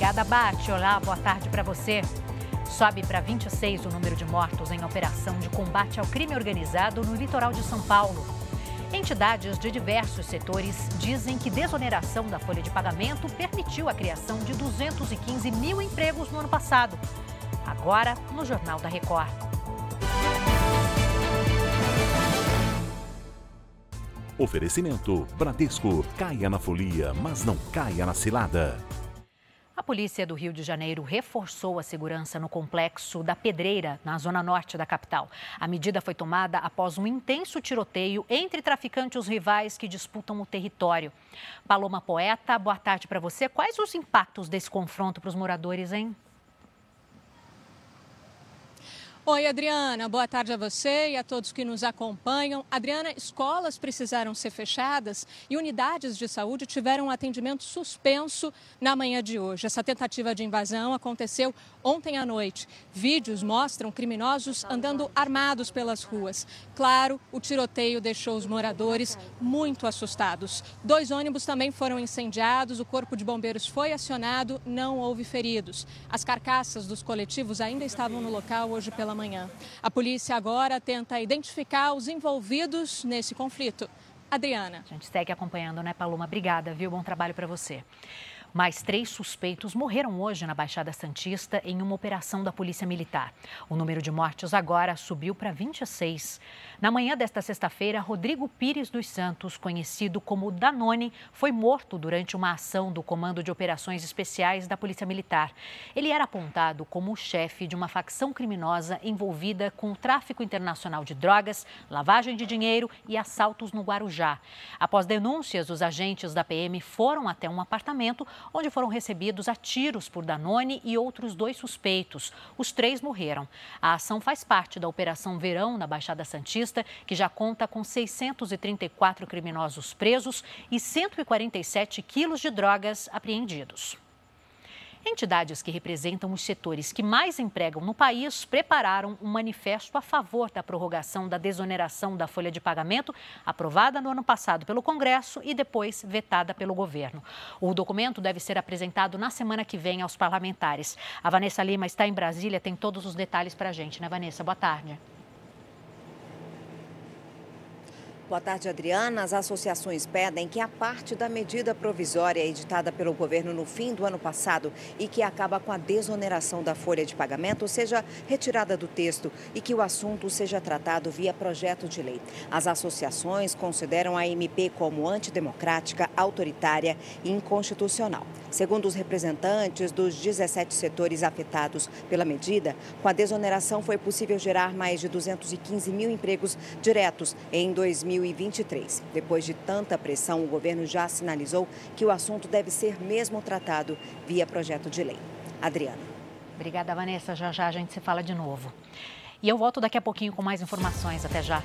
Obrigada, Bate. Olá, boa tarde para você. Sobe para 26 o número de mortos em operação de combate ao crime organizado no litoral de São Paulo. Entidades de diversos setores dizem que desoneração da folha de pagamento permitiu a criação de 215 mil empregos no ano passado. Agora, no Jornal da Record. Oferecimento Bradesco. Caia na folia, mas não caia na cilada. Polícia do Rio de Janeiro reforçou a segurança no complexo da Pedreira, na zona norte da capital. A medida foi tomada após um intenso tiroteio entre traficantes rivais que disputam o território. Paloma Poeta, boa tarde para você. Quais os impactos desse confronto para os moradores, hein? Oi, Adriana. Boa tarde a você e a todos que nos acompanham. Adriana, escolas precisaram ser fechadas e unidades de saúde tiveram um atendimento suspenso na manhã de hoje. Essa tentativa de invasão aconteceu ontem à noite. Vídeos mostram criminosos andando armados pelas ruas. Claro, o tiroteio deixou os moradores muito assustados. Dois ônibus também foram incendiados, o corpo de bombeiros foi acionado, não houve feridos. As carcaças dos coletivos ainda estavam no local hoje pela manhã. A polícia agora tenta identificar os envolvidos nesse conflito. Adriana. A gente segue acompanhando, né, Paloma? Obrigada, viu? Bom trabalho para você. Mais três suspeitos morreram hoje na Baixada Santista em uma operação da Polícia Militar. O número de mortes agora subiu para 26. Na manhã desta sexta-feira, Rodrigo Pires dos Santos, conhecido como Danone, foi morto durante uma ação do Comando de Operações Especiais da Polícia Militar. Ele era apontado como o chefe de uma facção criminosa envolvida com o tráfico internacional de drogas, lavagem de dinheiro e assaltos no Guarujá. Após denúncias, os agentes da PM foram até um apartamento onde foram recebidos a tiros por Danone e outros dois suspeitos. Os três morreram. A ação faz parte da Operação Verão na Baixada Santista, que já conta com 634 criminosos presos e 147 quilos de drogas apreendidos. Entidades que representam os setores que mais empregam no país prepararam um manifesto a favor da prorrogação da desoneração da folha de pagamento, aprovada no ano passado pelo Congresso e depois vetada pelo governo. O documento deve ser apresentado na semana que vem aos parlamentares. A Vanessa Lima está em Brasília, tem todos os detalhes para a gente, né, Vanessa? Boa tarde. Boa tarde, Adriana. As associações pedem que a parte da medida provisória editada pelo governo no fim do ano passado e que acaba com a desoneração da folha de pagamento seja retirada do texto e que o assunto seja tratado via projeto de lei. As associações consideram a MP como antidemocrática, autoritária e inconstitucional. Segundo os representantes dos 17 setores afetados pela medida, com a desoneração foi possível gerar mais de 215 mil empregos diretos em 2020. 2023. Depois de tanta pressão, o governo já sinalizou que o assunto deve ser mesmo tratado via projeto de lei. Adriana. Obrigada, Vanessa. Já já a gente se fala de novo. E eu volto daqui a pouquinho com mais informações. Até já.